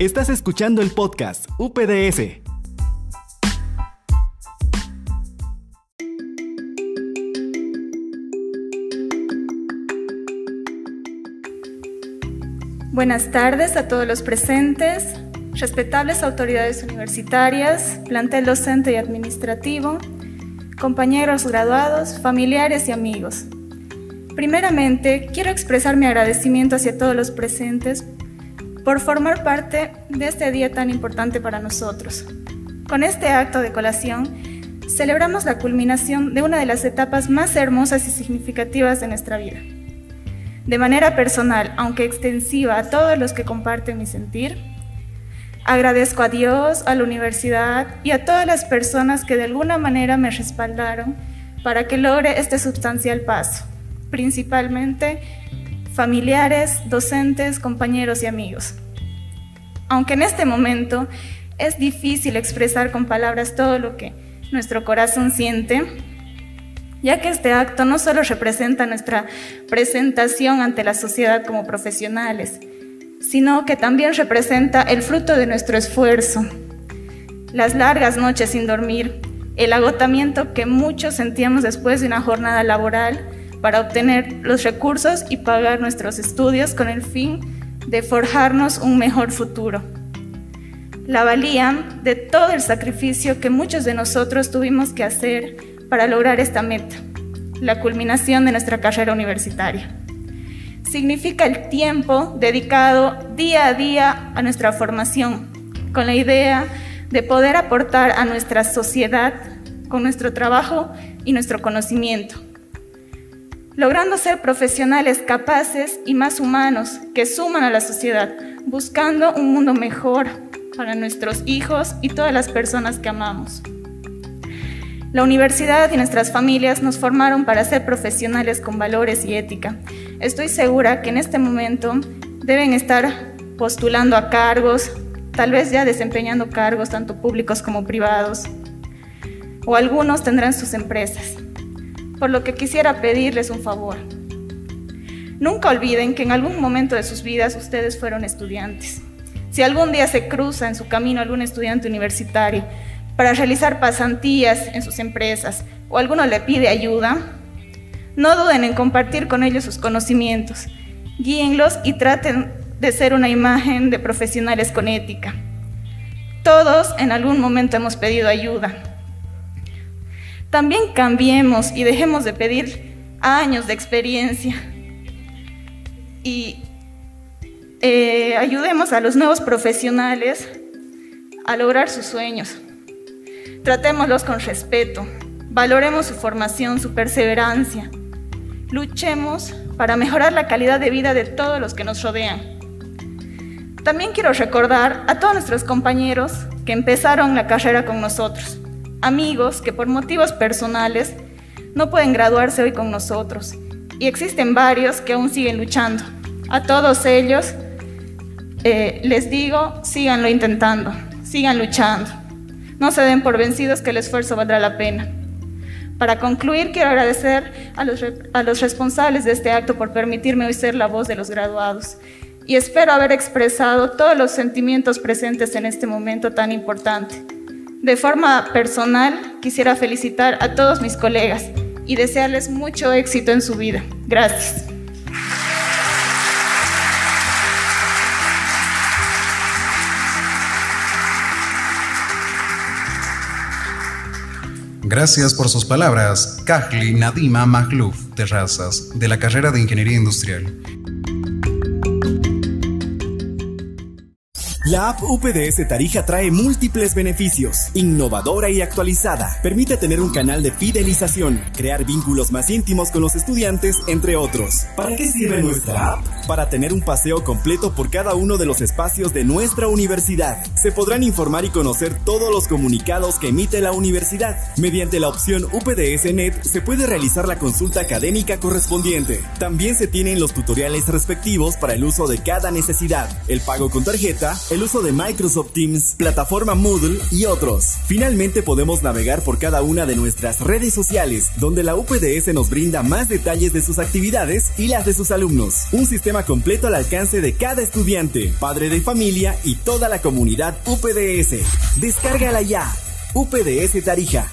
Estás escuchando el podcast UPDS. Buenas tardes a todos los presentes, respetables autoridades universitarias, plantel docente y administrativo, compañeros graduados, familiares y amigos. Primeramente, quiero expresar mi agradecimiento hacia todos los presentes por formar parte de este día tan importante para nosotros. Con este acto de colación, celebramos la culminación de una de las etapas más hermosas y significativas de nuestra vida. De manera personal, aunque extensiva a todos los que comparten mi sentir, agradezco a Dios, a la universidad y a todas las personas que de alguna manera me respaldaron para que logre este sustancial paso principalmente familiares, docentes, compañeros y amigos. Aunque en este momento es difícil expresar con palabras todo lo que nuestro corazón siente, ya que este acto no solo representa nuestra presentación ante la sociedad como profesionales, sino que también representa el fruto de nuestro esfuerzo, las largas noches sin dormir, el agotamiento que muchos sentíamos después de una jornada laboral, para obtener los recursos y pagar nuestros estudios con el fin de forjarnos un mejor futuro. La valía de todo el sacrificio que muchos de nosotros tuvimos que hacer para lograr esta meta, la culminación de nuestra carrera universitaria. Significa el tiempo dedicado día a día a nuestra formación, con la idea de poder aportar a nuestra sociedad con nuestro trabajo y nuestro conocimiento logrando ser profesionales capaces y más humanos que suman a la sociedad, buscando un mundo mejor para nuestros hijos y todas las personas que amamos. La universidad y nuestras familias nos formaron para ser profesionales con valores y ética. Estoy segura que en este momento deben estar postulando a cargos, tal vez ya desempeñando cargos tanto públicos como privados, o algunos tendrán sus empresas por lo que quisiera pedirles un favor. Nunca olviden que en algún momento de sus vidas ustedes fueron estudiantes. Si algún día se cruza en su camino algún estudiante universitario para realizar pasantías en sus empresas o alguno le pide ayuda, no duden en compartir con ellos sus conocimientos. Guíenlos y traten de ser una imagen de profesionales con ética. Todos en algún momento hemos pedido ayuda, también cambiemos y dejemos de pedir años de experiencia y eh, ayudemos a los nuevos profesionales a lograr sus sueños. Tratémoslos con respeto, valoremos su formación, su perseverancia. Luchemos para mejorar la calidad de vida de todos los que nos rodean. También quiero recordar a todos nuestros compañeros que empezaron la carrera con nosotros amigos que por motivos personales no pueden graduarse hoy con nosotros. Y existen varios que aún siguen luchando. A todos ellos eh, les digo, síganlo intentando, sigan luchando. No se den por vencidos que el esfuerzo valdrá la pena. Para concluir, quiero agradecer a los, a los responsables de este acto por permitirme hoy ser la voz de los graduados y espero haber expresado todos los sentimientos presentes en este momento tan importante. De forma personal, quisiera felicitar a todos mis colegas y desearles mucho éxito en su vida. Gracias. Gracias por sus palabras, Kahli Nadima Magluf, Terrazas, de la carrera de Ingeniería Industrial. La app UPDS Tarija trae múltiples beneficios, innovadora y actualizada. Permite tener un canal de fidelización, crear vínculos más íntimos con los estudiantes, entre otros. ¿Para qué sirve nuestra app? Para tener un paseo completo por cada uno de los espacios de nuestra universidad. Se podrán informar y conocer todos los comunicados que emite la universidad. Mediante la opción UPDS Net se puede realizar la consulta académica correspondiente. También se tienen los tutoriales respectivos para el uso de cada necesidad, el pago con tarjeta, el uso de Microsoft Teams, plataforma Moodle y otros. Finalmente podemos navegar por cada una de nuestras redes sociales, donde la UPDS nos brinda más detalles de sus actividades y las de sus alumnos. Un sistema completo al alcance de cada estudiante, padre de familia y toda la comunidad UPDS. Descárgala ya. UPDS Tarija.